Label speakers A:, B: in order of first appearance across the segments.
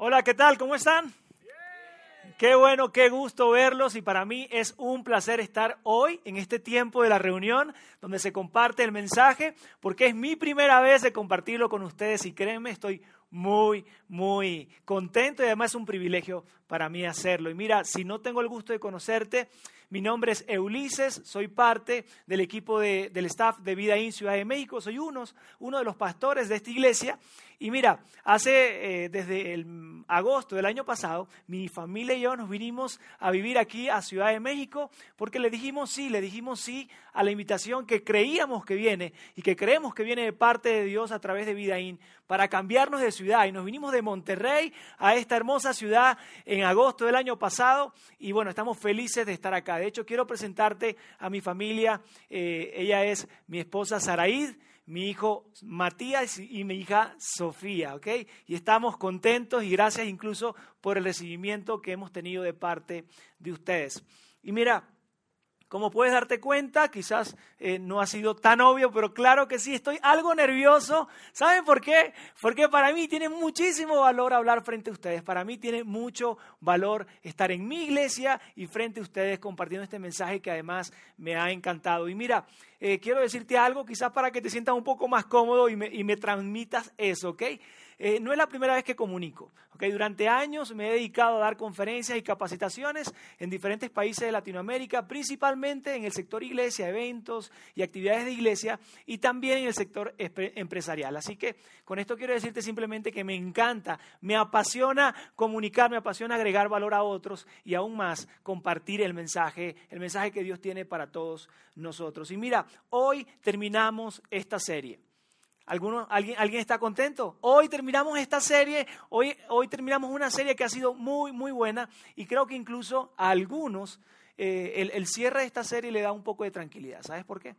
A: Hola, ¿qué tal? ¿Cómo están? Qué bueno, qué gusto verlos y para mí es un placer estar hoy en este tiempo de la reunión donde se comparte el mensaje porque es mi primera vez de compartirlo con ustedes y créanme, estoy muy, muy contento y además es un privilegio para mí hacerlo. Y mira, si no tengo el gusto de conocerte, mi nombre es Ulises, soy parte del equipo del staff de Vida In Ciudad de México, soy uno, uno de los pastores de esta iglesia. Y mira, hace eh, desde el agosto del año pasado, mi familia y yo nos vinimos a vivir aquí a Ciudad de México porque le dijimos sí, le dijimos sí a la invitación que creíamos que viene y que creemos que viene de parte de Dios a través de Vida In para cambiarnos de ciudad. Y nos vinimos de Monterrey a esta hermosa ciudad en agosto del año pasado y bueno, estamos felices de estar acá. De hecho, quiero presentarte a mi familia. Eh, ella es mi esposa Saraid, mi hijo Matías y mi hija Sofía. Y estamos contentos y gracias incluso por el recibimiento que hemos tenido de parte de ustedes. Y mira, como puedes darte cuenta, quizás eh, no ha sido tan obvio, pero claro que sí, estoy algo nervioso. ¿Saben por qué? Porque para mí tiene muchísimo valor hablar frente a ustedes. Para mí tiene mucho valor estar en mi iglesia y frente a ustedes compartiendo este mensaje que además me ha encantado. Y mira, eh, quiero decirte algo, quizás para que te sientas un poco más cómodo y me, y me transmitas eso, ¿ok? Eh, no es la primera vez que comunico. Durante años me he dedicado a dar conferencias y capacitaciones en diferentes países de Latinoamérica, principalmente en el sector iglesia, eventos y actividades de iglesia, y también en el sector empresarial. Así que con esto quiero decirte simplemente que me encanta, me apasiona comunicar, me apasiona agregar valor a otros y aún más compartir el mensaje, el mensaje que Dios tiene para todos nosotros. Y mira, hoy terminamos esta serie alguien, ¿Alguien está contento? Hoy terminamos esta serie, hoy, hoy terminamos una serie que ha sido muy, muy buena y creo que incluso a algunos eh, el, el cierre de esta serie le da un poco de tranquilidad. ¿Sabes por qué?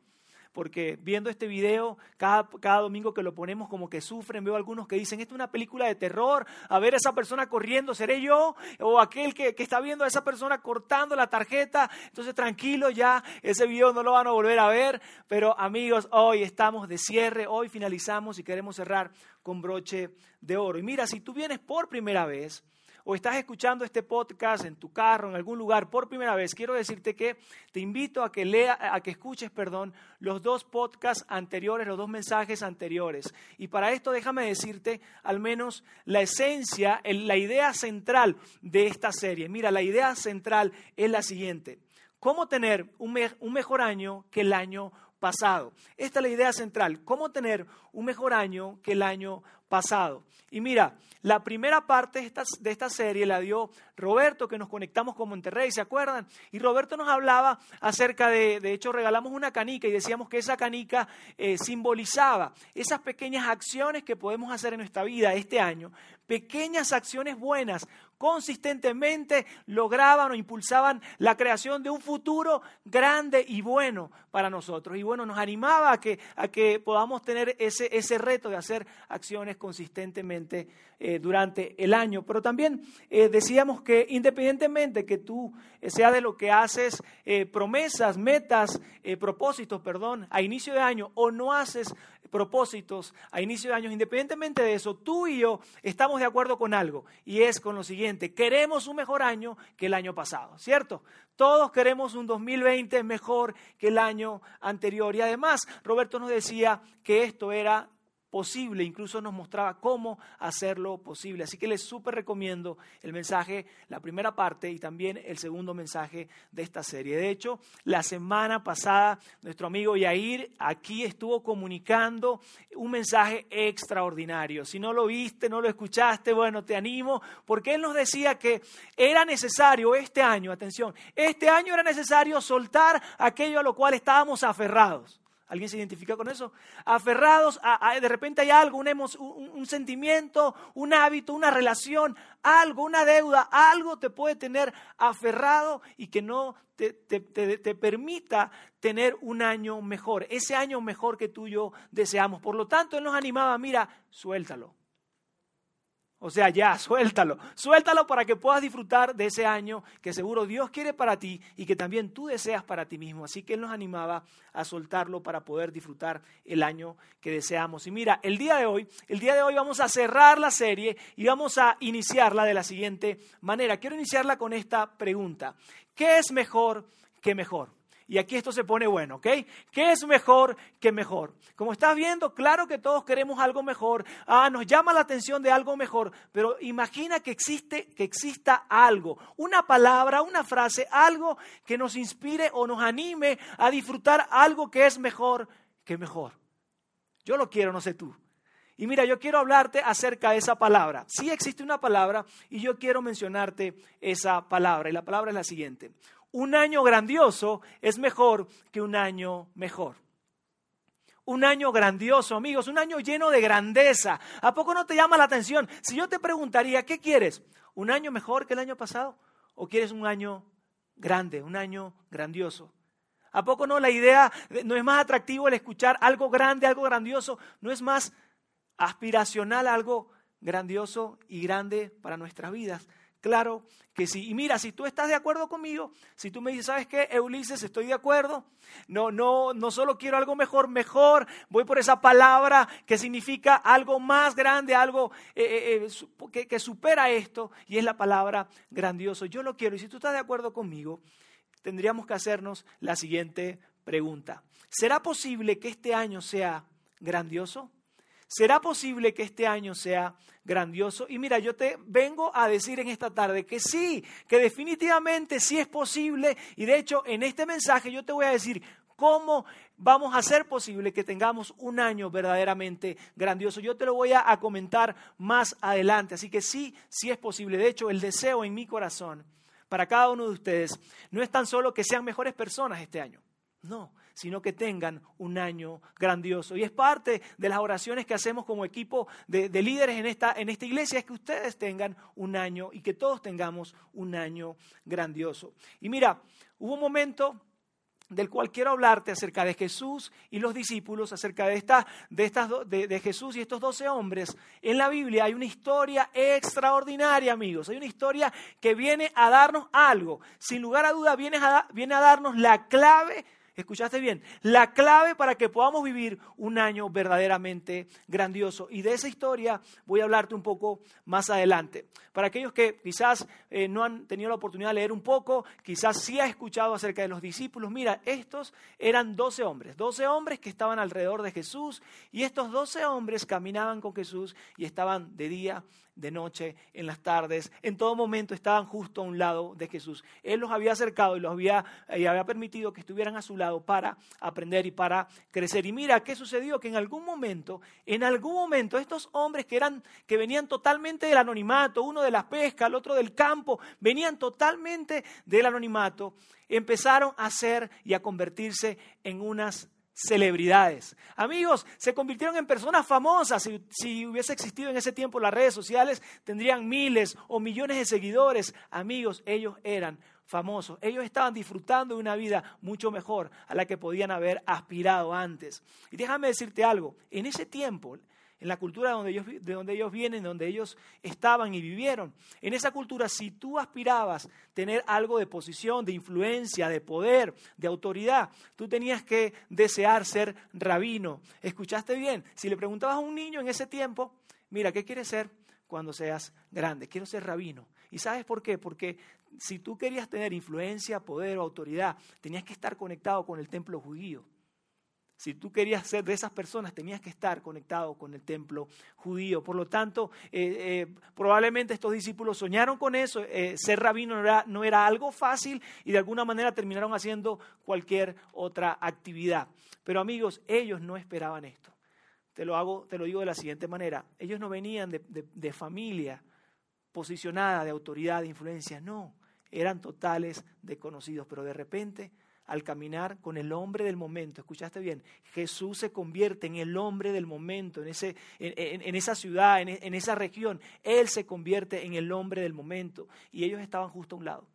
A: Porque viendo este video, cada, cada, domingo que lo ponemos como que sufren, veo algunos que dicen, esto es una película de terror, a ver a esa persona corriendo, ¿seré yo? O aquel que, que está viendo a esa persona cortando la tarjeta, entonces tranquilo ya, ese video no lo van a volver a ver, pero amigos, hoy estamos de cierre, hoy finalizamos y queremos cerrar con broche de oro. Y mira, si tú vienes por primera vez, o estás escuchando este podcast en tu carro, en algún lugar por primera vez, quiero decirte que te invito a que lea, a que escuches, perdón, los dos podcasts anteriores, los dos mensajes anteriores. Y para esto déjame decirte al menos la esencia, la idea central de esta serie. Mira, la idea central es la siguiente. ¿Cómo tener un, mejor año que el año pasado? Esta es la idea central. ¿Cómo tener un mejor año que el año pasado? Y mira, la primera parte de esta, serie la dio Roberto, que nos conectamos con Monterrey, ¿se acuerdan? Y Roberto nos hablaba acerca de, de hecho regalamos una canica y decíamos que esa canica eh, simbolizaba esas pequeñas acciones que podemos hacer en nuestra vida este año, pequeñas acciones buenas, consistentemente lograban o impulsaban la creación de un futuro grande y bueno para nosotros. Y bueno, nos animaba a que, a que podamos tener ese, ese reto de hacer acciones consistentemente eh, durante el año. Pero también eh, decíamos que independientemente que tú eh, sea de lo que haces promesas, metas, propósitos, perdón, a inicio de año o no haces propósitos a inicio de año, independientemente de eso, tú y yo estamos de acuerdo con algo y es con lo siguiente, queremos un mejor año que el año pasado, ¿cierto? Todos queremos un 2020 mejor que el año anterior y además Roberto nos decía que esto era posible, incluso nos mostraba cómo hacerlo posible. Así que les súper recomiendo el mensaje, la primera parte y también el segundo mensaje de esta serie. De hecho, la semana pasada nuestro amigo Yair aquí estuvo comunicando un mensaje extraordinario. Si no lo viste, no lo escuchaste, bueno, te animo, porque él nos decía que era necesario este año, atención, este año era necesario soltar aquello a lo cual estábamos aferrados. ¿Alguien se identifica con eso? Aferrados, a, de repente hay algo, un, sentimiento, un hábito, una relación, algo, una deuda, algo te puede tener aferrado y que no te, te, permita tener un año mejor, ese año mejor que tú y yo deseamos. Por lo tanto, Él nos animaba, mira, suéltalo. O sea, ya, suéltalo. Suéltalo para que puedas disfrutar de ese año que seguro Dios quiere para ti y que también tú deseas para ti mismo. Así que Él nos animaba a soltarlo para poder disfrutar el año que deseamos. Y mira, el día de hoy, el día de hoy vamos a cerrar la serie y vamos a iniciarla de la siguiente manera. Quiero iniciarla con esta pregunta. ¿Qué es mejor que mejor? Y aquí esto se pone bueno, ¿ok? ¿Qué es mejor que mejor? Como estás viendo, claro que todos queremos algo mejor. Ah, nos llama la atención de algo mejor, pero imagina que existe, que exista algo, una palabra, una frase, algo que nos inspire o nos anime a disfrutar algo que es mejor que mejor. Yo lo quiero, no sé tú. Y mira, yo quiero hablarte acerca de esa palabra. Sí existe una palabra y yo quiero mencionarte esa palabra. Y la palabra es la siguiente un año grandioso es mejor que un año mejor. Un año grandioso, amigos, un año lleno de grandeza. ¿A poco no te llama la atención? Si yo te preguntaría, ¿qué quieres? ¿Un año mejor que el año pasado? ¿O quieres un año grande, un año grandioso? ¿A poco no la idea no es más atractivo el escuchar algo grande, algo grandioso? ¿No es más aspiracional algo grandioso y grande para nuestras vidas? Claro que sí. Y mira, si tú estás de acuerdo conmigo, si tú me dices, ¿sabes qué, Ulises? Estoy de acuerdo. No, no, no solo quiero algo mejor, mejor. Voy por esa palabra que significa algo más grande, algo eh, eh, eh, que, que supera esto, y es la palabra grandioso. Yo lo quiero. Y si tú estás de acuerdo conmigo, tendríamos que hacernos la siguiente pregunta. ¿Será posible que este año sea grandioso? ¿Será posible que este año sea grandioso? Y mira, yo te vengo a decir en esta tarde que sí, que definitivamente sí es posible. Y de hecho, en este mensaje yo te voy a decir cómo vamos a hacer posible que tengamos un año verdaderamente grandioso. Yo te lo voy a, comentar más adelante. Así que sí, sí es posible. De hecho, el deseo en mi corazón para cada uno de ustedes no es tan solo que sean mejores personas este año. No, sino que tengan un año grandioso. Y es parte de las oraciones que hacemos como equipo de, líderes en esta, en esta iglesia, es que ustedes tengan un año y que todos tengamos un año grandioso. Y mira, hubo un momento del cual quiero hablarte acerca de Jesús y los discípulos, acerca de, esta, de, estas, de, Jesús y estos doce hombres. En la Biblia hay una historia extraordinaria, amigos. Hay una historia que viene a darnos algo. Sin lugar a duda, viene a, viene a darnos la clave Escuchaste bien, la clave para que podamos vivir un año verdaderamente grandioso. Y de esa historia voy a hablarte un poco más adelante. Para aquellos que quizás eh, no han tenido la oportunidad de leer un poco, quizás sí has escuchado acerca de los discípulos. Mira, estos eran doce hombres, doce hombres que estaban alrededor de Jesús y estos doce hombres caminaban con Jesús y estaban de día de noche, en las tardes, en todo momento estaban justo a un lado de Jesús. Él los había acercado y los había, y había permitido que estuvieran a su lado para aprender y para crecer. Y mira qué sucedió, que en algún momento, en algún momento, estos hombres que eran, que venían totalmente del anonimato, uno de la pesca, el otro del campo, venían totalmente del anonimato, empezaron a ser y a convertirse en unas celebridades. Amigos, se convirtieron en personas famosas. Si, hubiese existido en ese tiempo las redes sociales, tendrían miles o millones de seguidores. Amigos, ellos eran famosos. Ellos estaban disfrutando de una vida mucho mejor a la que podían haber aspirado antes. Y déjame decirte algo, en ese tiempo en la cultura de donde, ellos, de donde ellos vienen, donde ellos estaban y vivieron. En esa cultura, si tú aspirabas tener algo de posición, de influencia, de poder, de autoridad, tú tenías que desear ser rabino. ¿Escuchaste bien? Si le preguntabas a un niño en ese tiempo, mira, ¿qué quieres ser cuando seas grande? Quiero ser rabino. ¿Y sabes por qué? Porque si tú querías tener influencia, poder o autoridad, tenías que estar conectado con el templo judío. Si tú querías ser de esas personas, tenías que estar conectado con el templo judío. Por lo tanto, eh, eh, probablemente estos discípulos soñaron con eso. Eh, ser rabino no era, algo fácil y de alguna manera terminaron haciendo cualquier otra actividad. Pero amigos, ellos no esperaban esto. Te lo, hago, te lo digo de la siguiente manera. Ellos no venían de, de familia posicionada, de autoridad, de influencia. No, eran totales desconocidos. Pero de repente al caminar con el hombre del momento. ¿Escuchaste bien? Jesús se convierte en el hombre del momento, en, ese, en, esa ciudad, en, esa región. Él se convierte en el hombre del momento. Y ellos estaban justo a un lado.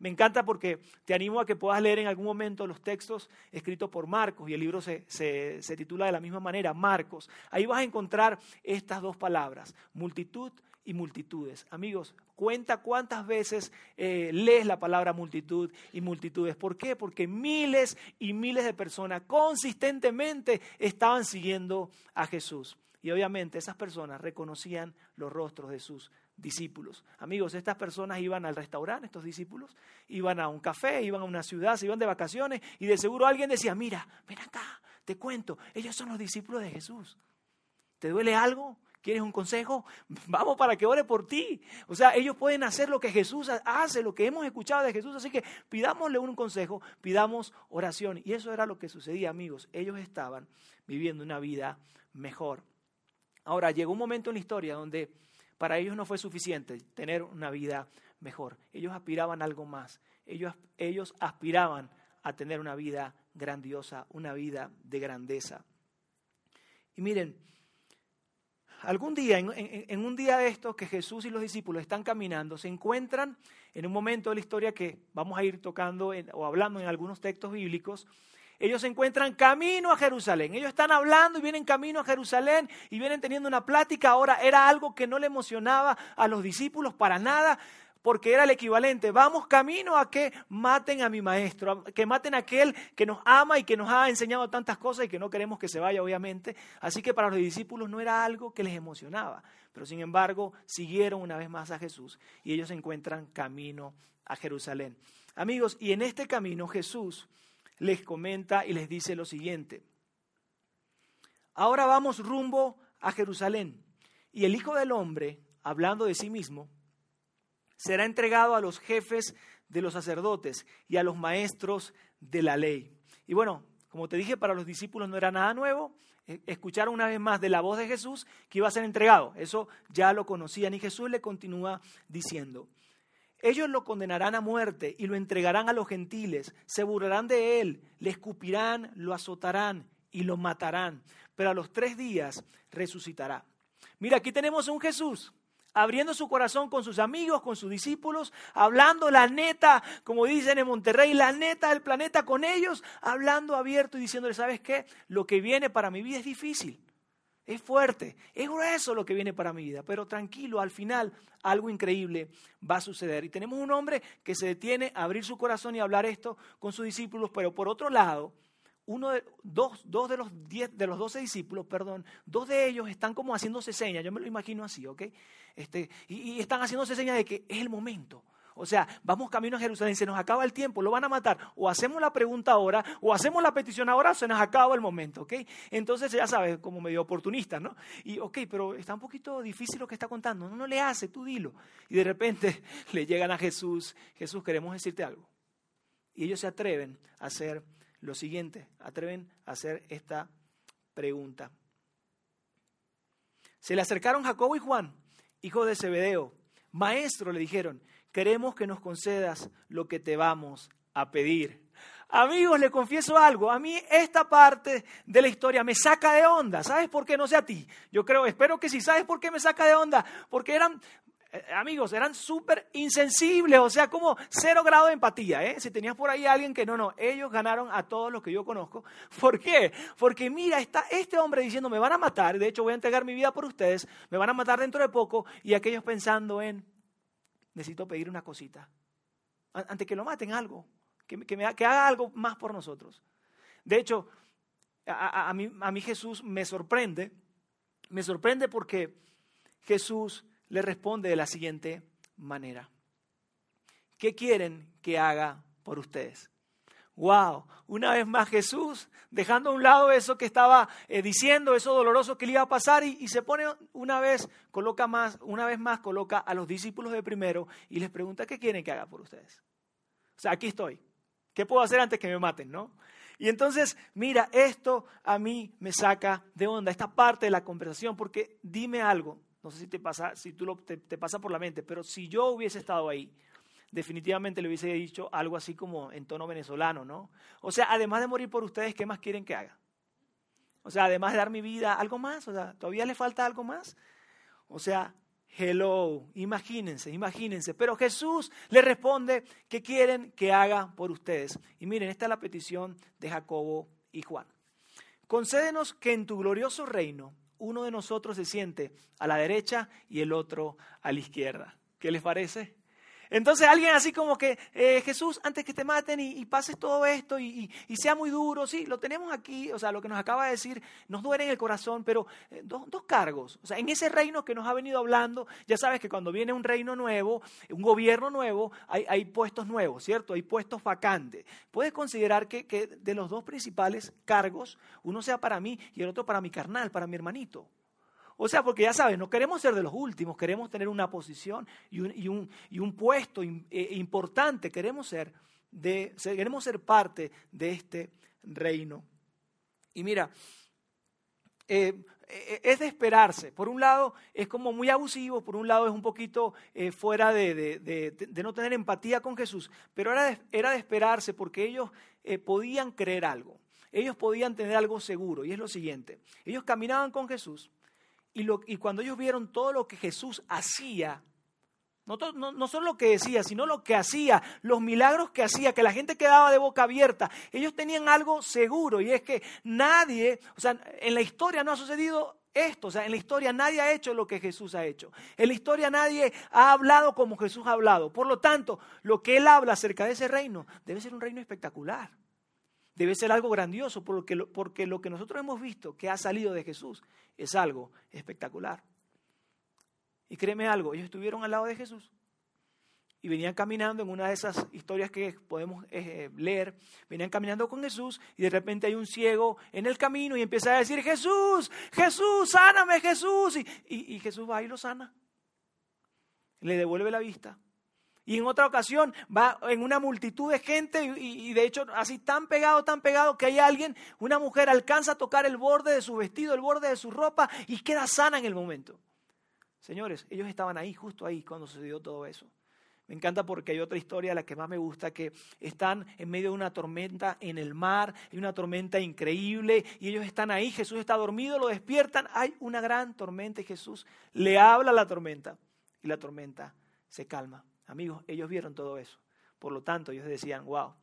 A: Me encanta porque te animo a que puedas leer en algún momento los textos escritos por Marcos y el libro se, se, se, titula de la misma manera, Marcos. Ahí vas a encontrar estas dos palabras, multitud y multitudes. Amigos, cuenta cuántas veces eh, lees la palabra multitud y multitudes. ¿Por qué? Porque miles y miles de personas consistentemente estaban siguiendo a Jesús. Y obviamente esas personas reconocían los rostros de sus discípulos. Amigos, estas personas iban al restaurante, estos discípulos, iban a un café, iban a una ciudad, se iban de vacaciones y de seguro alguien decía, mira, ven acá, te cuento, ellos son los discípulos de Jesús. ¿Te duele algo? ¿Quieres un consejo? Vamos para que ore por ti. O sea, ellos pueden hacer lo que Jesús hace, lo que hemos escuchado de Jesús. Así que pidámosle un consejo, pidamos oración. Y eso era lo que sucedía, amigos. Ellos estaban viviendo una vida mejor. Ahora, llegó un momento en la historia donde para ellos no fue suficiente tener una vida mejor. Ellos aspiraban a algo más. Ellos, ellos aspiraban a tener una vida grandiosa, una vida de grandeza. Y miren, algún día, en, un día de estos que Jesús y los discípulos están caminando, se encuentran en un momento de la historia que vamos a ir tocando o hablando en algunos textos bíblicos, ellos se encuentran camino a Jerusalén. Ellos están hablando y vienen camino a Jerusalén y vienen teniendo una plática. Ahora era algo que no le emocionaba a los discípulos para nada porque era el equivalente. Vamos camino a que maten a mi maestro, que maten a aquel que nos ama y que nos ha enseñado tantas cosas y que no queremos que se vaya, obviamente. Así que para los discípulos no era algo que les emocionaba, pero sin embargo siguieron una vez más a Jesús y ellos encuentran camino a Jerusalén. Amigos, y en este camino Jesús les comenta y les dice lo siguiente. Ahora vamos rumbo a Jerusalén y el Hijo del Hombre, hablando de sí mismo, será entregado a los jefes de los sacerdotes y a los maestros de la ley. Y bueno, como te dije, para los discípulos no era nada nuevo. E, escucharon una vez más de la voz de Jesús que iba a ser entregado. Eso ya lo conocían y Jesús le continúa diciendo, ellos lo condenarán a muerte y lo entregarán a los gentiles, se burlarán de él, le escupirán, lo azotarán y lo matarán, pero a los tres días resucitará. Mira, aquí tenemos a un Jesús abriendo su corazón con sus amigos, con sus discípulos, hablando la neta, como dicen en Monterrey, la neta del planeta con ellos, hablando abierto y diciéndole, ¿sabes qué? Lo que viene para mi vida es difícil, es fuerte, es grueso lo que viene para mi vida, pero tranquilo, al final algo increíble va a suceder. Y tenemos un hombre que se detiene a abrir su corazón y hablar esto con sus discípulos, pero por otro lado, uno de, dos, dos de los diez, de los doce discípulos, perdón, dos de ellos están como haciéndose señas, yo me lo imagino así, ¿ok? Este, y, y están haciéndose señas de que es el momento. O sea, vamos camino a Jerusalén, se nos acaba el tiempo, lo van a matar. O hacemos la pregunta ahora, o hacemos la petición ahora, o se nos acaba el momento, ¿ok? Entonces, ya sabes, como medio oportunista, ¿no? Y, ok, pero está un poquito difícil lo que está contando. No, no le hace, tú dilo. Y de repente le llegan a Jesús, Jesús, queremos decirte algo. Y ellos se atreven a hacer lo siguiente, atreven a hacer esta pregunta. Se le acercaron Jacobo y Juan, hijos de Zebedeo. Maestro, le dijeron, queremos que nos concedas lo que te vamos a pedir. Amigos, le confieso algo, a mí esta parte de la historia me saca de onda. ¿Sabes por qué? No sé a ti. Yo creo, espero que sí. ¿Sabes por qué me saca de onda? Porque eran amigos, eran súper insensibles, o sea, como cero grado de empatía. ¿eh? Si tenías por ahí a alguien que no, no, ellos ganaron a todos los que yo conozco. ¿Por qué? Porque mira, está este hombre diciendo, me van a matar, de hecho voy a entregar mi vida por ustedes, me van a matar dentro de poco, y aquellos pensando en, necesito pedir una cosita, antes que lo maten algo, que, que haga algo más por nosotros. De hecho, a, mí, a mí Jesús me sorprende, me sorprende porque Jesús le responde de la siguiente manera. ¿Qué quieren que haga por ustedes? Wow, una vez más Jesús, dejando a un lado eso que estaba eh, diciendo, eso doloroso que le iba a pasar, y, y, se pone una vez, coloca más, una vez más coloca a los discípulos de primero y les pregunta qué quieren que haga por ustedes. O sea, aquí estoy. ¿Qué puedo hacer antes que me maten, no? Y entonces, mira, esto a mí me saca de onda, esta parte de la conversación, porque dime algo, no sé si te pasa, si tú lo, te, pasa por la mente, pero si yo hubiese estado ahí, definitivamente le hubiese dicho algo así como en tono venezolano, ¿no? O sea, además de morir por ustedes, ¿qué más quieren que haga? O sea, además de dar mi vida, ¿algo más? O sea, ¿todavía le falta algo más? O sea, hello, imagínense, imagínense. Pero Jesús le responde, ¿qué quieren que haga por ustedes? Y miren, esta es la petición de Jacobo y Juan. Concédenos que en tu glorioso reino uno de nosotros se siente a la derecha y el otro a la izquierda. ¿Qué les parece? Entonces alguien así como que, eh, Jesús, antes que te maten y, pases todo esto y, sea muy duro, sí, lo tenemos aquí, o sea, lo que nos acaba de decir nos duele en el corazón, pero eh, dos, cargos, o sea, en ese reino que nos ha venido hablando, ya sabes que cuando viene un reino nuevo, un gobierno nuevo, hay, puestos nuevos, ¿cierto? Hay puestos vacantes. Puedes considerar que, que de los dos principales cargos, uno sea para mí y el otro para mi carnal, para mi hermanito. O sea, porque ya sabes, no queremos ser de los últimos, queremos tener una posición y un, y un, puesto eh, importante, queremos ser, de, queremos ser parte de este reino. Y mira, eh, eh, es de esperarse. Por un lado es como muy abusivo, por un lado es un poquito fuera de, no tener empatía con Jesús, pero de, era de esperarse porque ellos podían creer algo, ellos podían tener algo seguro y es lo siguiente, ellos caminaban con Jesús y, cuando ellos vieron todo lo que Jesús hacía, no, no, solo lo que decía, sino lo que hacía, los milagros que hacía, que la gente quedaba de boca abierta, ellos tenían algo seguro y es que nadie, o sea, en la historia no ha sucedido esto, o sea, en la historia nadie ha hecho lo que Jesús ha hecho. En la historia nadie ha hablado como Jesús ha hablado. Por lo tanto, lo que Él habla acerca de ese reino debe ser un reino espectacular. Debe ser algo grandioso porque lo, porque lo que nosotros hemos visto que ha salido de Jesús es algo espectacular. Y créeme algo, ellos estuvieron al lado de Jesús y venían caminando en una de esas historias que podemos eh, leer, venían caminando con Jesús y de repente hay un ciego en el camino y empieza a decir, Jesús, Jesús, sáname Jesús. Y, y Jesús va y lo sana, le devuelve la vista. Y en otra ocasión va en una multitud de gente y, de hecho así tan pegado, tan pegado que hay alguien, una mujer alcanza a tocar el borde de su vestido, el borde de su ropa y queda sana en el momento. Señores, ellos estaban ahí, justo ahí, cuando sucedió todo eso. Me encanta porque hay otra historia, la que más me gusta, que están en medio de una tormenta en el mar, hay una tormenta increíble y ellos están ahí, Jesús está dormido, lo despiertan, hay una gran tormenta y Jesús le habla a la tormenta y la tormenta se calma. Amigos, ellos vieron todo eso. Por lo tanto, ellos decían, wow,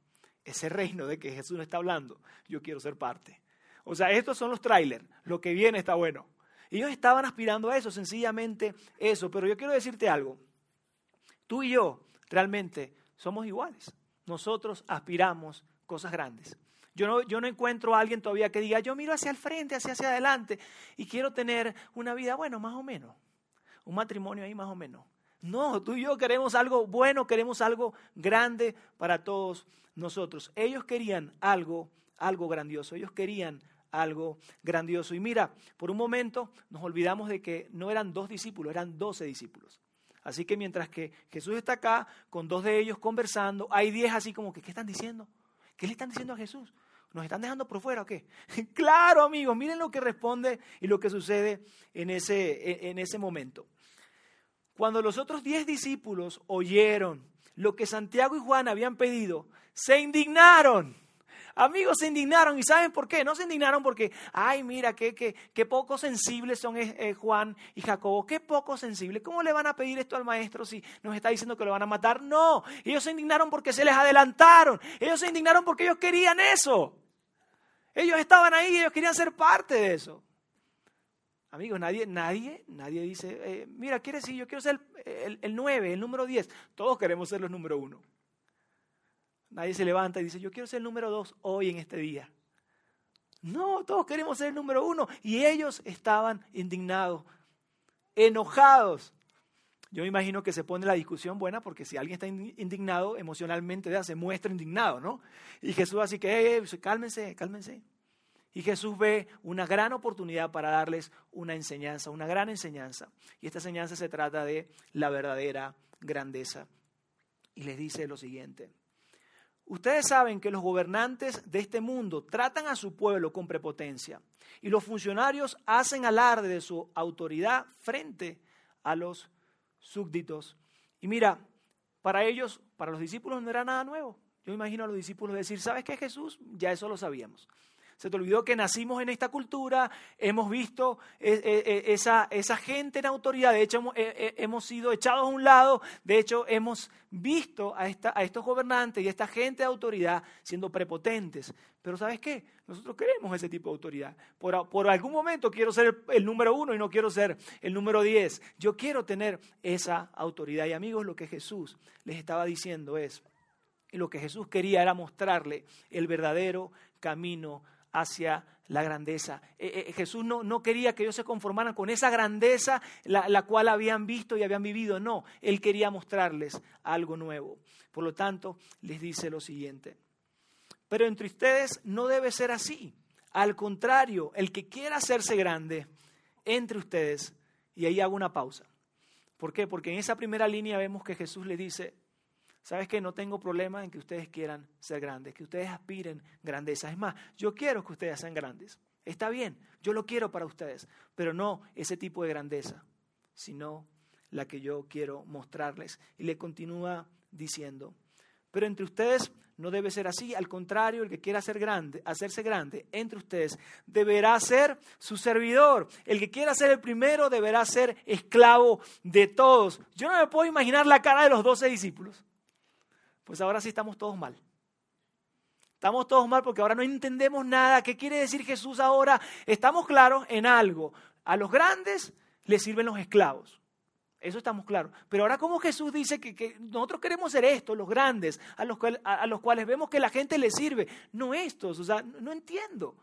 A: ese reino de que Jesús no está hablando, yo quiero ser parte. O sea, estos son los trailers, lo que viene está bueno. Ellos estaban aspirando a eso, sencillamente eso. Pero yo quiero decirte algo. Tú y yo realmente somos iguales. Nosotros aspiramos cosas grandes. Yo no, yo no encuentro a alguien todavía que diga, yo miro hacia el frente, hacia, hacia adelante y quiero tener una vida, bueno, más o menos. Un matrimonio ahí más o menos. No, tú y yo queremos algo bueno, queremos algo grande para todos nosotros. Ellos querían algo, algo grandioso. Ellos querían algo grandioso. Y mira, por un momento nos olvidamos de que no eran dos discípulos, eran doce discípulos. Así que mientras que Jesús está acá con dos de ellos conversando, hay diez así como que, ¿qué están diciendo? ¿Qué le están diciendo a Jesús? ¿Nos están dejando por fuera o qué? claro, amigos, miren lo que responde y lo que sucede en ese, en ese momento. Cuando los otros diez discípulos oyeron lo que Santiago y Juan habían pedido, se indignaron. Amigos, se indignaron. ¿Y saben por qué? No se indignaron porque, ay, mira, qué, qué, qué poco sensibles son eh, eh, Juan y Jacobo. Qué poco sensibles. ¿Cómo le van a pedir esto al maestro si nos está diciendo que lo van a matar? No, ellos se indignaron porque se les adelantaron. Ellos se indignaron porque ellos querían eso. Ellos estaban ahí ellos querían ser parte de eso. Amigos, nadie, nadie, nadie dice, eh, mira, quiere decir, yo quiero ser el, el, 9, el número 10. Todos queremos ser los número 1. Nadie se levanta y dice, yo quiero ser el número 2 hoy en este día. No, todos queremos ser el número 1. Y ellos estaban indignados, enojados. Yo me imagino que se pone la discusión buena porque si alguien está indignado emocionalmente, se muestra indignado, ¿no? Y Jesús así que, eh, cálmense, cálmense. Y Jesús ve una gran oportunidad para darles una enseñanza, una gran enseñanza. Y esta enseñanza se trata de la verdadera grandeza. Y les dice lo siguiente. Ustedes saben que los gobernantes de este mundo tratan a su pueblo con prepotencia y los funcionarios hacen alarde de su autoridad frente a los súbditos. Y mira, para ellos, para los discípulos no era nada nuevo. Yo imagino a los discípulos decir, ¿sabes qué Jesús? Ya eso lo sabíamos. Se te olvidó que nacimos en esta cultura, hemos visto eh, eh, esa, esa gente en autoridad, de hecho hemos, sido echados a un lado, de hecho hemos visto a, esta, a estos gobernantes y a esta gente de autoridad siendo prepotentes. Pero ¿sabes qué? Nosotros queremos ese tipo de autoridad. Por, por algún momento quiero ser el, número uno y no quiero ser el número diez. Yo quiero tener esa autoridad. Y amigos, lo que Jesús les estaba diciendo es, lo que Jesús quería era mostrarle el verdadero camino hacia la grandeza. Eh, eh, Jesús no, no, quería que ellos se conformaran con esa grandeza la, la, cual habían visto y habían vivido. No, Él quería mostrarles algo nuevo. Por lo tanto, les dice lo siguiente. Pero entre ustedes no debe ser así. Al contrario, el que quiera hacerse grande entre ustedes, y ahí hago una pausa. ¿Por qué? Porque en esa primera línea vemos que Jesús le dice, ¿Sabes que no tengo problema en que ustedes quieran ser grandes, que ustedes aspiren grandeza? Es más, yo quiero que ustedes sean grandes. Está bien, yo lo quiero para ustedes, pero no ese tipo de grandeza, sino la que yo quiero mostrarles. Y le continúa diciendo, pero entre ustedes no debe ser así, al contrario, el que quiera ser grande, hacerse grande entre ustedes deberá ser su servidor. El que quiera ser el primero deberá ser esclavo de todos. Yo no me puedo imaginar la cara de los doce discípulos pues ahora sí estamos todos mal. Estamos todos mal porque ahora no entendemos nada. ¿Qué quiere decir Jesús ahora? Estamos claros en algo. A los grandes les sirven los esclavos. Eso estamos claros. Pero ahora como Jesús dice que, nosotros queremos ser estos, los grandes, a los, a los cuales vemos que la gente les sirve, no estos. O sea, no entiendo.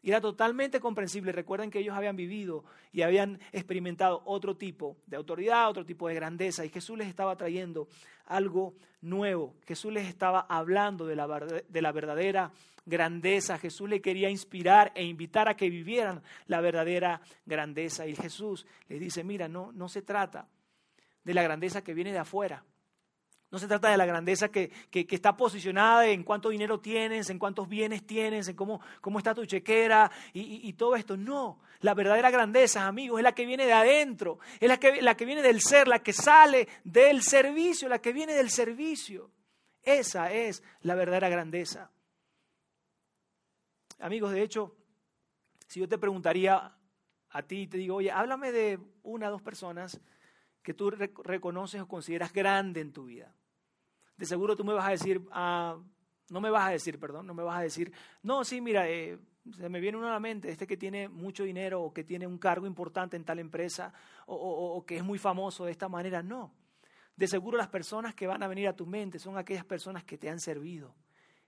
A: Y era totalmente comprensible. Recuerden que ellos habían vivido y habían experimentado otro tipo de autoridad, otro tipo de grandeza. Y Jesús les estaba trayendo algo nuevo. Jesús les estaba hablando de la, de la verdadera grandeza. Jesús le quería inspirar e invitar a que vivieran la verdadera grandeza. Y Jesús les dice, mira, no, no se trata de la grandeza que viene de afuera. No se trata de la grandeza que, está posicionada en cuánto dinero tienes, en cuántos bienes tienes, en cómo, cómo está tu chequera y, todo esto. No, la verdadera grandeza, amigos, es la que viene de adentro, es la que, la que viene del ser, la que sale del servicio, la que viene del servicio. Esa es la verdadera grandeza. Amigos, de hecho, si yo te preguntaría a ti, te digo, oye, háblame de una o dos personas que tú reconoces o consideras grande en tu vida. De seguro tú me vas a decir, ah, no me vas a decir, perdón, no me vas a decir, no, sí, mira, eh, se me viene uno a la mente, este que tiene mucho dinero o que tiene un cargo importante en tal empresa o, o que es muy famoso de esta manera. No. De seguro las personas que van a venir a tu mente son aquellas personas que te han servido,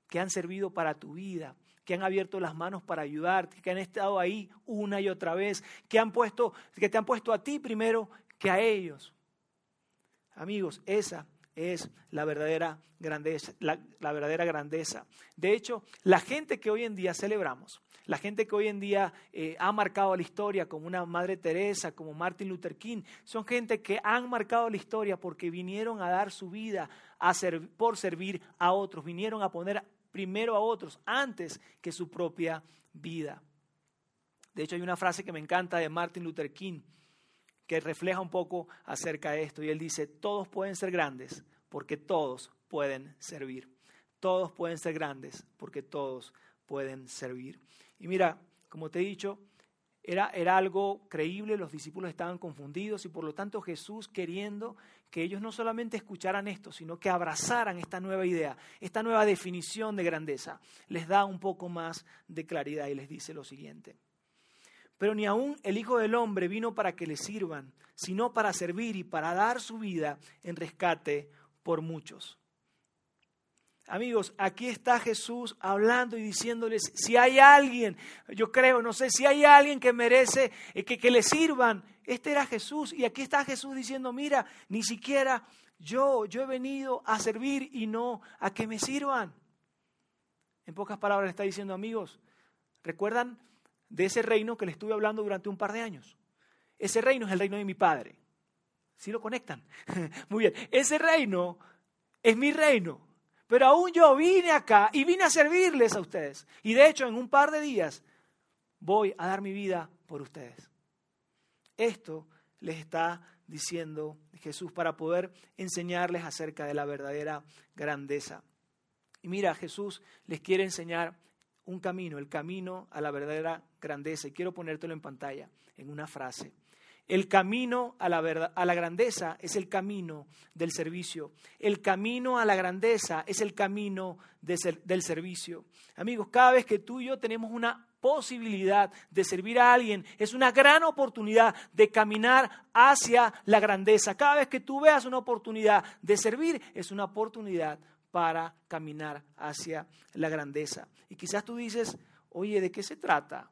A: que han servido para tu vida, que han abierto las manos para ayudarte, que han estado ahí una y otra vez, que, han puesto, que te han puesto a ti primero que a ellos. Amigos, esa es la verdadera grandeza, la, verdadera grandeza. De hecho, la gente que hoy en día celebramos, la gente que hoy en día eh, ha marcado la historia, como una Madre Teresa, como Martin Luther King, son gente que han marcado la historia porque vinieron a dar su vida por servir a otros, vinieron a poner primero a otros antes que su propia vida. De hecho, hay una frase que me encanta de Martin Luther King que refleja un poco acerca de esto. Y él dice, todos pueden ser grandes porque todos pueden servir. Todos pueden ser grandes porque todos pueden servir. Y mira, como te he dicho, era, era, algo creíble, los discípulos estaban confundidos y por lo tanto Jesús queriendo que ellos no solamente escucharan esto, sino que abrazaran esta nueva idea, esta nueva definición de grandeza, les da un poco más de claridad y les dice lo siguiente. Pero ni aún el Hijo del Hombre vino para que le sirvan, sino para servir y para dar su vida en rescate por muchos. Amigos, aquí está Jesús hablando y diciéndoles, si hay alguien, yo creo, no sé, si hay alguien que merece eh, que, que le sirvan, este era Jesús. Y aquí está Jesús diciendo, mira, ni siquiera yo, yo he venido a servir y no a que me sirvan. En pocas palabras está diciendo, amigos, ¿recuerdan de ese reino que le estuve hablando durante un par de años. Ese reino es el reino de mi Padre. ¿Sí lo conectan? Muy bien. Ese reino es mi reino. Pero aún yo vine acá y vine a servirles a ustedes. Y de hecho, en un par de días voy a dar mi vida por ustedes. Esto les está diciendo Jesús para poder enseñarles acerca de la verdadera grandeza. Y mira, Jesús les quiere enseñar un camino, el camino a la verdadera grandeza. Y quiero ponértelo en pantalla, en una frase. El camino a la, a la grandeza es el camino del servicio. El camino a la grandeza es el camino del servicio. Amigos, cada vez que tú y yo tenemos una posibilidad de servir a alguien, es una gran oportunidad de caminar hacia la grandeza. Cada vez que tú veas una oportunidad de servir, es una oportunidad para caminar hacia la grandeza. Y quizás tú dices, oye, ¿de qué se trata?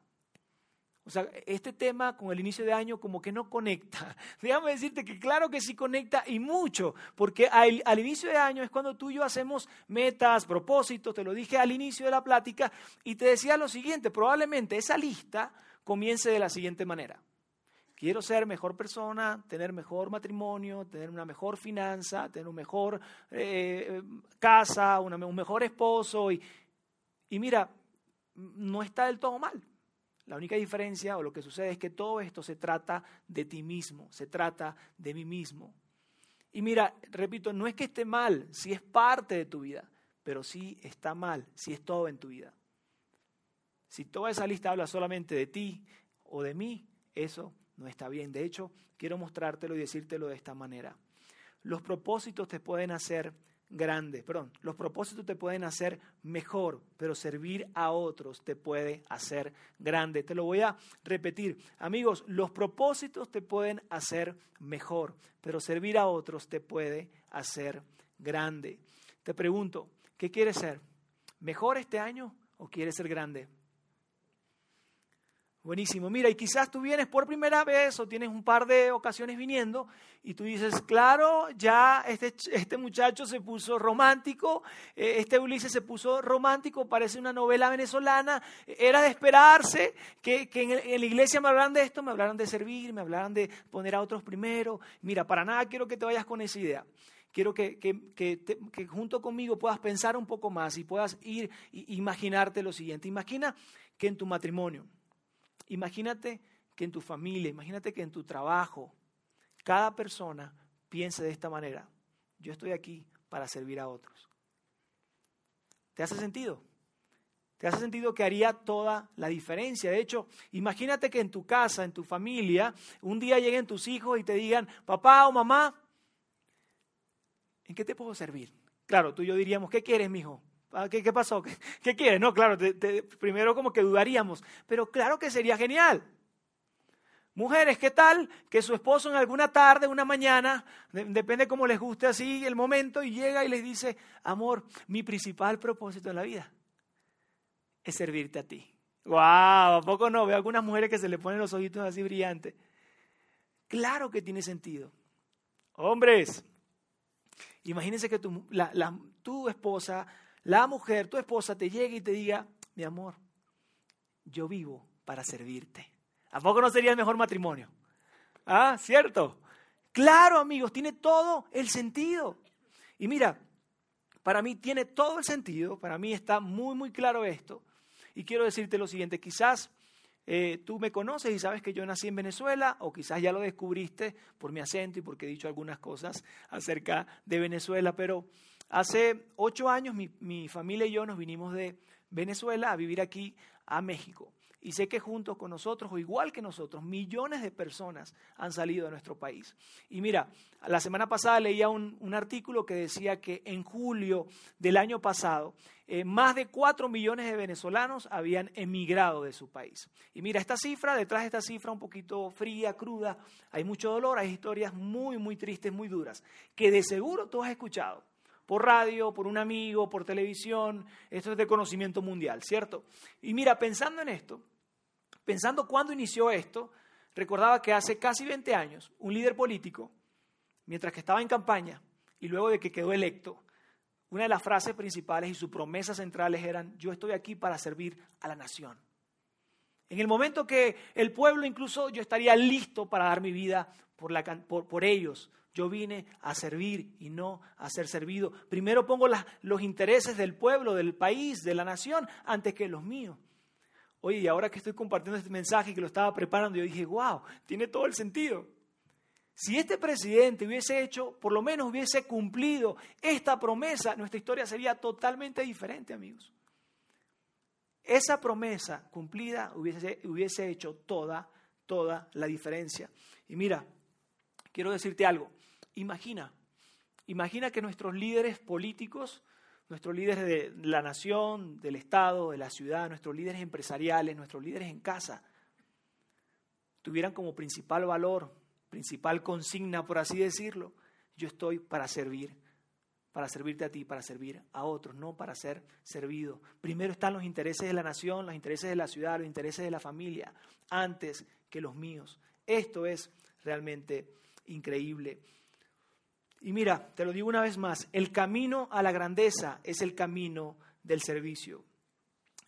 A: O sea, este tema con el inicio de año como que no conecta. Déjame decirte que claro que sí conecta y mucho, porque al, al, inicio de año es cuando tú y yo hacemos metas, propósitos, te lo dije al inicio de la plática, y te decía lo siguiente, probablemente esa lista comience de la siguiente manera. Quiero ser mejor persona, tener mejor matrimonio, tener una mejor finanza, tener una mejor eh, casa, un mejor esposo. Y, y mira, no está del todo mal. La única diferencia o lo que sucede es que todo esto se trata de ti mismo, se trata de mí mismo. Y mira, repito, no es que esté mal si es parte de tu vida, pero sí está mal si es todo en tu vida. Si toda esa lista habla solamente de ti o de mí, eso no está bien. De hecho, quiero mostrártelo y decírtelo de esta manera. Los propósitos te pueden hacer grande, perdón, los propósitos te pueden hacer mejor, pero servir a otros te puede hacer grande. Te lo voy a repetir. Amigos, los propósitos te pueden hacer mejor, pero servir a otros te puede hacer grande. Te pregunto, ¿qué quieres ser? ¿Mejor este año o quieres ser grande? Buenísimo. Mira, y quizás tú vienes por primera vez o tienes un par de ocasiones viniendo y tú dices, claro, ya este, este muchacho se puso romántico, eh, este Ulises se puso romántico, parece una novela venezolana, era de esperarse que, en, la iglesia me hablaran de esto, me hablaran de servir, me hablaran de poner a otros primero. Mira, para nada quiero que te vayas con esa idea quiero que, que, junto conmigo puedas pensar un poco más y puedas ir e imaginarte lo siguiente. Imagina que en tu matrimonio, Imagínate que en tu familia, imagínate que en tu trabajo, cada persona piense de esta manera. Yo estoy aquí para servir a otros. ¿Te hace sentido? ¿Te hace sentido que haría toda la diferencia? De hecho, imagínate que en tu casa, en tu familia, un día lleguen tus hijos y te digan, papá o mamá, ¿en qué te puedo servir? Claro, tú y yo diríamos, ¿qué quieres, mijo? Ah, ¿Qué, pasó? ¿Qué, quieres? No, claro, primero como que dudaríamos, pero claro que sería genial. Mujeres, ¿qué tal? Que su esposo en alguna tarde, una mañana, depende cómo les guste así el momento, y llega y les dice, amor, mi principal propósito en la vida es servirte a ti. ¡Wow! ¿A poco no? Veo algunas mujeres que se le ponen los ojitos así brillantes. Claro que tiene sentido. Hombres, imagínense que tu esposa la mujer, tu esposa, te llegue y te diga, mi amor, yo vivo para servirte. ¿A poco no sería el mejor matrimonio? Ah, ¿cierto? Claro, amigos, tiene todo el sentido. Y mira, para mí tiene todo el sentido, para mí está muy, muy claro esto. Y quiero decirte lo siguiente, quizás eh, tú me conoces y sabes que yo nací en Venezuela, o quizás ya lo descubriste por mi acento y porque he dicho algunas cosas acerca de Venezuela, pero Hace ocho años mi, familia y yo nos vinimos de Venezuela a vivir aquí a México. Y sé que juntos con nosotros, o igual que nosotros, millones de personas han salido de nuestro país. Y mira, la semana pasada leía un, artículo que decía que en julio del año pasado, eh, más de cuatro millones de venezolanos habían emigrado de su país. Y mira, esta cifra, detrás de esta cifra un poquito fría, cruda, hay mucho dolor, hay historias muy, muy tristes, muy duras, que de seguro tú has escuchado por radio, por un amigo, por televisión. Esto es de conocimiento mundial, ¿cierto? Y mira, pensando en esto, pensando cuándo inició esto, recordaba que hace casi 20 años un líder político, mientras que estaba en campaña y luego de que quedó electo, una de las frases principales y sus promesas centrales eran, yo estoy aquí para servir a la nación. En el momento que el pueblo, incluso yo estaría listo para dar mi vida por, por ellos, yo vine a servir y no a ser servido. Primero pongo los intereses del pueblo, del país, de la nación, antes que los míos. Oye, y ahora que estoy compartiendo este mensaje y que lo estaba preparando, yo dije, wow, tiene todo el sentido. Si este presidente hubiese hecho, por lo menos hubiese cumplido esta promesa, nuestra historia sería totalmente diferente, amigos. esa promesa cumplida hubiese, hubiese hecho toda, toda la diferencia. Y mira, quiero decirte algo. Imagina, imagina que nuestros líderes políticos, nuestros líderes de la nación, del Estado, de la ciudad, nuestros líderes empresariales, nuestros líderes en casa, tuvieran como principal valor, principal consigna, por así decirlo, yo estoy para servir, para servirte a ti, para servir a otros, no para ser servido. Primero están los intereses de la nación, los intereses de la ciudad, los intereses de la familia, antes que los míos. Esto es realmente increíble. Y mira, te lo digo una vez más, el camino a la grandeza es el camino del servicio.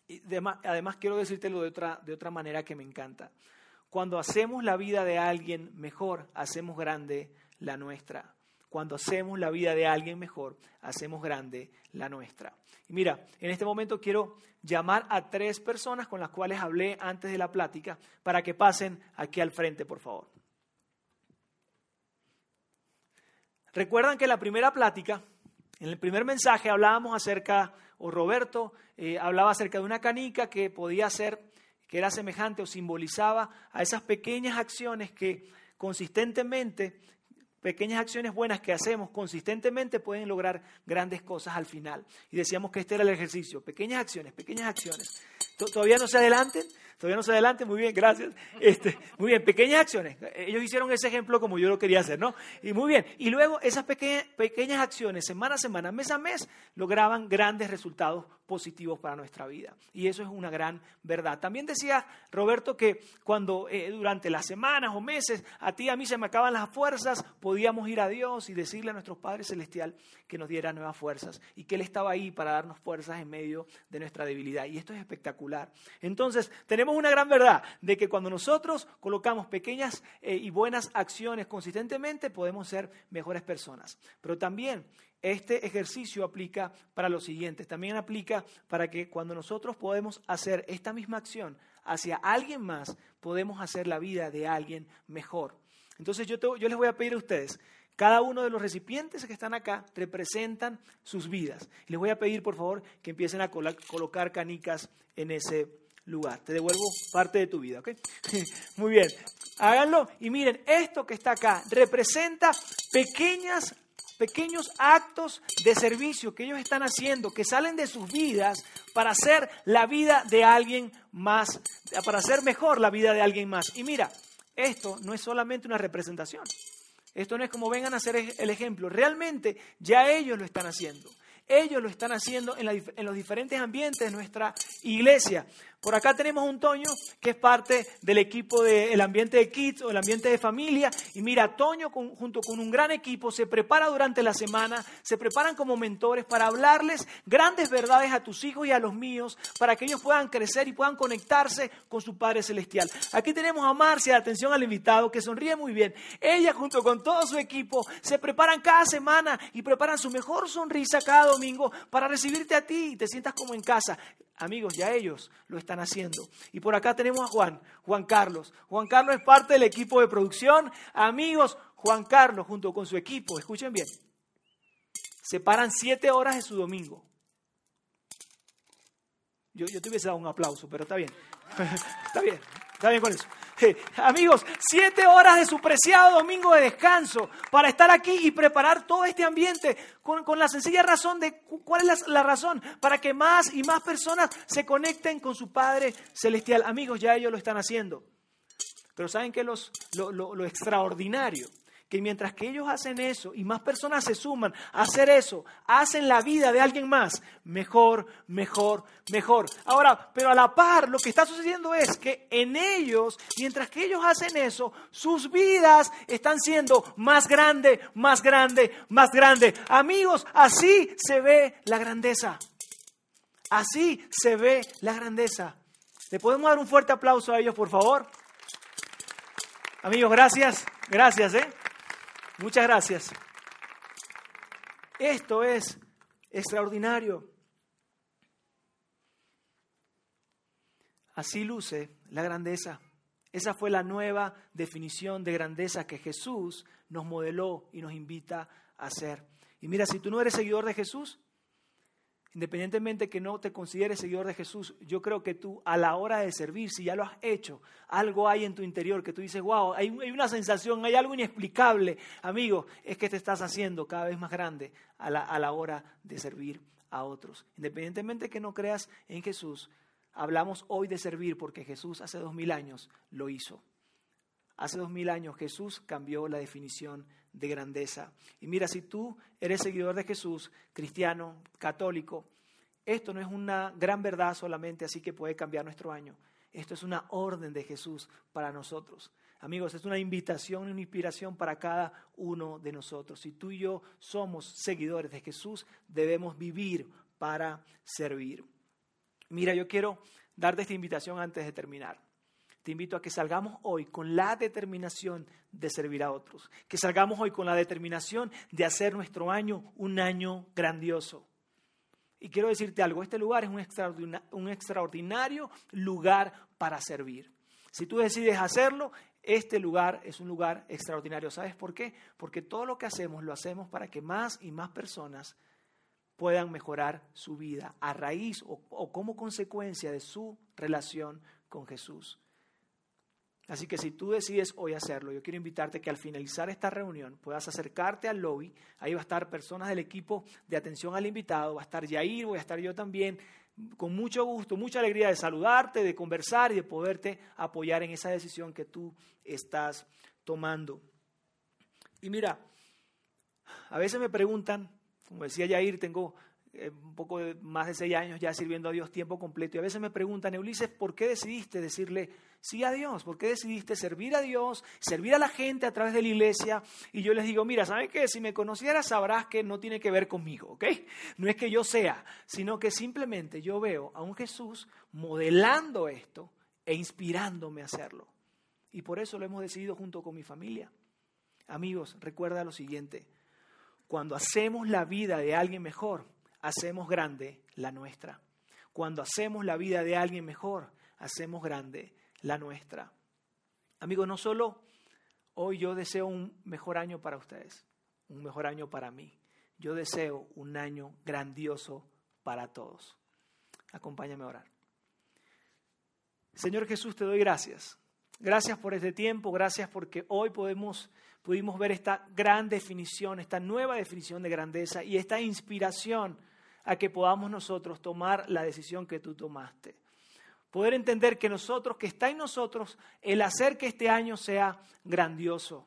A: Y además, quiero decírtelo de otra, de otra manera que me encanta. Cuando hacemos la vida de alguien mejor, hacemos grande la nuestra. Cuando hacemos la vida de alguien mejor, hacemos grande la nuestra. Y mira, en este momento quiero llamar a tres personas con las cuales hablé antes de la plática para que pasen aquí al frente, por favor. Recuerdan que en la primera plática, en el primer mensaje hablábamos acerca, o Roberto eh, hablaba acerca de una canica que podía ser, que era semejante o simbolizaba a esas pequeñas acciones que consistentemente pequeñas acciones buenas que hacemos consistentemente pueden lograr grandes cosas al final. Y decíamos que este era el ejercicio, pequeñas acciones, pequeñas acciones. Todavía no se adelanten, todavía no se adelanten, muy bien, gracias. Este, muy bien, pequeñas acciones. Ellos hicieron ese ejemplo como yo lo quería hacer, ¿no? Y muy bien. Y luego esas pequeñas, pequeñas acciones, semana a semana, mes a mes, lograban grandes resultados positivos para nuestra vida. Y eso es una gran verdad. También decía Roberto que cuando eh, durante las semanas o meses a ti y a mí se me acaban las fuerzas, podíamos ir a Dios y decirle a nuestro Padre Celestial que nos diera nuevas fuerzas y que Él estaba ahí para darnos fuerzas en medio de nuestra debilidad. Y esto es espectacular. Entonces, tenemos una gran verdad de que cuando nosotros colocamos pequeñas eh, y buenas acciones consistentemente, podemos ser mejores personas. Pero también este ejercicio aplica para lo siguiente, también aplica para que cuando nosotros podemos hacer esta misma acción hacia alguien más, podemos hacer la vida de alguien mejor. Entonces yo, yo les voy a pedir a ustedes, cada uno de los recipientes que están acá representan sus vidas. les voy a pedir, por favor, que empiecen a colocar canicas en ese lugar. Te devuelvo parte de tu vida, ¿ok? Muy bien. Háganlo y miren, esto que está acá representa pequeñas pequeños actos de servicio que ellos están haciendo, que salen de sus vidas para hacer la vida de alguien más, para hacer mejor la vida de alguien más. Y mira, esto no es solamente una representación. Esto no es como vengan a hacer el ejemplo. Realmente ya ellos lo están haciendo. Ellos lo están haciendo en, los diferentes ambientes de nuestra iglesia. Por acá tenemos un Toño que es parte del equipo del ambiente de kids o el ambiente de familia. Y mira, Toño junto con un gran equipo se prepara durante la semana, se preparan como mentores para hablarles grandes verdades a tus hijos y a los míos, para que ellos puedan crecer y puedan conectarse con su Padre Celestial. Aquí tenemos a Marcia, atención al invitado, que sonríe muy bien. Ella junto con todo su equipo se preparan cada semana y preparan su mejor sonrisa cada domingo para recibirte a ti y te sientas como en casa. Amigos, ya ellos lo están haciendo. Y por acá tenemos a Juan, Juan Carlos. Juan Carlos es parte del equipo de producción. Amigos, Juan Carlos junto con su equipo, escuchen bien, separan siete horas de su domingo. Yo, yo te hubiese dado un aplauso, pero está bien. está bien, está bien con eso. Amigos, siete horas de su preciado domingo de descanso para estar aquí y preparar todo este ambiente con, la sencilla razón de cuál es la, razón para que más y más personas se conecten con su Padre Celestial. Amigos, ya ellos lo están haciendo. Pero ¿saben qué los, lo extraordinario? Que mientras que ellos hacen eso y más personas se suman a hacer eso, hacen la vida de alguien más mejor, mejor, mejor. Ahora, pero a la par lo que está sucediendo es que en ellos, mientras que ellos hacen eso, sus vidas están siendo más grande, más grande, más grande. Amigos, así se ve la grandeza. Así se ve la grandeza. ¿Le podemos dar un fuerte aplauso a ellos, por favor? Amigos, gracias. Gracias, ¿eh? Muchas gracias. Esto es extraordinario. Así luce la grandeza. Esa fue la nueva definición de grandeza que Jesús nos modeló y nos invita a hacer. Y mira, si tú no eres seguidor de Jesús, Independientemente que no te consideres seguidor de Jesús, yo creo que tú a la hora de servir, si ya lo has hecho, algo hay en tu interior que tú dices, wow, hay, una sensación, hay algo inexplicable. Amigo, es que te estás haciendo cada vez más grande a la, a la hora de servir a otros. Independientemente que no creas en Jesús, hablamos hoy de servir porque Jesús hace dos mil años lo hizo. Hace dos mil años Jesús cambió la definición de grandeza. Y mira, si tú eres seguidor de Jesús, cristiano, católico, esto no es una gran verdad solamente, así que puede cambiar nuestro año. Esto es una orden de Jesús para nosotros. Amigos, es una invitación y una inspiración para cada uno de nosotros. Si tú y yo somos seguidores de Jesús, debemos vivir para servir. Mira, yo quiero darte esta invitación antes de terminar te invito a que salgamos hoy con la determinación de servir a otros, que salgamos hoy con la determinación de hacer nuestro año un año grandioso. Y quiero decirte algo, este lugar es un extraordinario, lugar para servir. Si tú decides hacerlo, este lugar es un lugar extraordinario. ¿Sabes por qué? Porque todo lo que hacemos lo hacemos para que más y más personas puedan mejorar su vida a raíz o, como consecuencia de su relación con Jesús. Así que si tú decides hoy hacerlo, yo quiero invitarte que al finalizar esta reunión puedas acercarte al lobby. Ahí va a estar personas del equipo de atención al invitado, va a estar Yair, voy a estar yo también. Con mucho gusto, mucha alegría de saludarte, de conversar y de poderte apoyar en esa decisión que tú estás tomando. Y mira, a veces me preguntan, como decía Yair, tengo un poco de, más de seis años ya sirviendo a Dios tiempo completo. Y a veces me preguntan, Ulises, ¿por qué decidiste decirle sí a Dios? ¿Por qué decidiste servir a Dios, servir a la gente a través de la iglesia? Y yo les digo, mira, ¿sabes qué? Si me conocieras sabrás que no tiene que ver conmigo, ¿ok? No es que yo sea, sino que simplemente yo veo a un Jesús modelando esto e inspirándome a hacerlo. Y por eso lo hemos decidido junto con mi familia. Amigos, recuerda lo siguiente, cuando hacemos la vida de alguien mejor, hacemos grande la nuestra. Cuando hacemos la vida de alguien mejor, hacemos grande la nuestra. Amigos, no solo hoy yo deseo un mejor año para ustedes, un mejor año para mí. Yo deseo un año grandioso para todos. Acompáñame a orar. Señor Jesús, te doy gracias. Gracias por este tiempo, gracias porque hoy podemos, pudimos ver esta gran definición, esta nueva definición de grandeza y esta inspiración a que podamos nosotros tomar la decisión que tú tomaste. Poder entender que nosotros, que está en nosotros, el hacer que este año sea grandioso.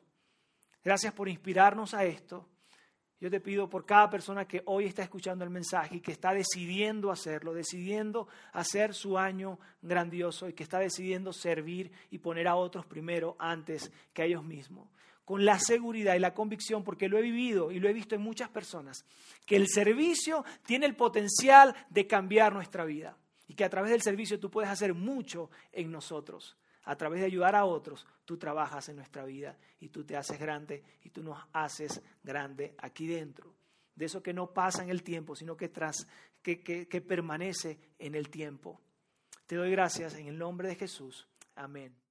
A: Gracias por inspirarnos a esto. Yo te pido por cada persona que hoy está escuchando el mensaje y que está decidiendo hacerlo, decidiendo hacer su año grandioso y que está decidiendo servir y poner a otros primero antes que a ellos mismos con la seguridad y la convicción, porque lo he vivido y lo he visto en muchas personas, que el servicio tiene el potencial de cambiar nuestra vida y que a través del servicio tú puedes hacer mucho en nosotros. A través de ayudar a otros, tú trabajas en nuestra vida y tú te haces grande y tú nos haces grande aquí dentro. De eso que no pasa en el tiempo, sino que, tras, que, que permanece en el tiempo. Te doy gracias en el nombre de Jesús. Amén.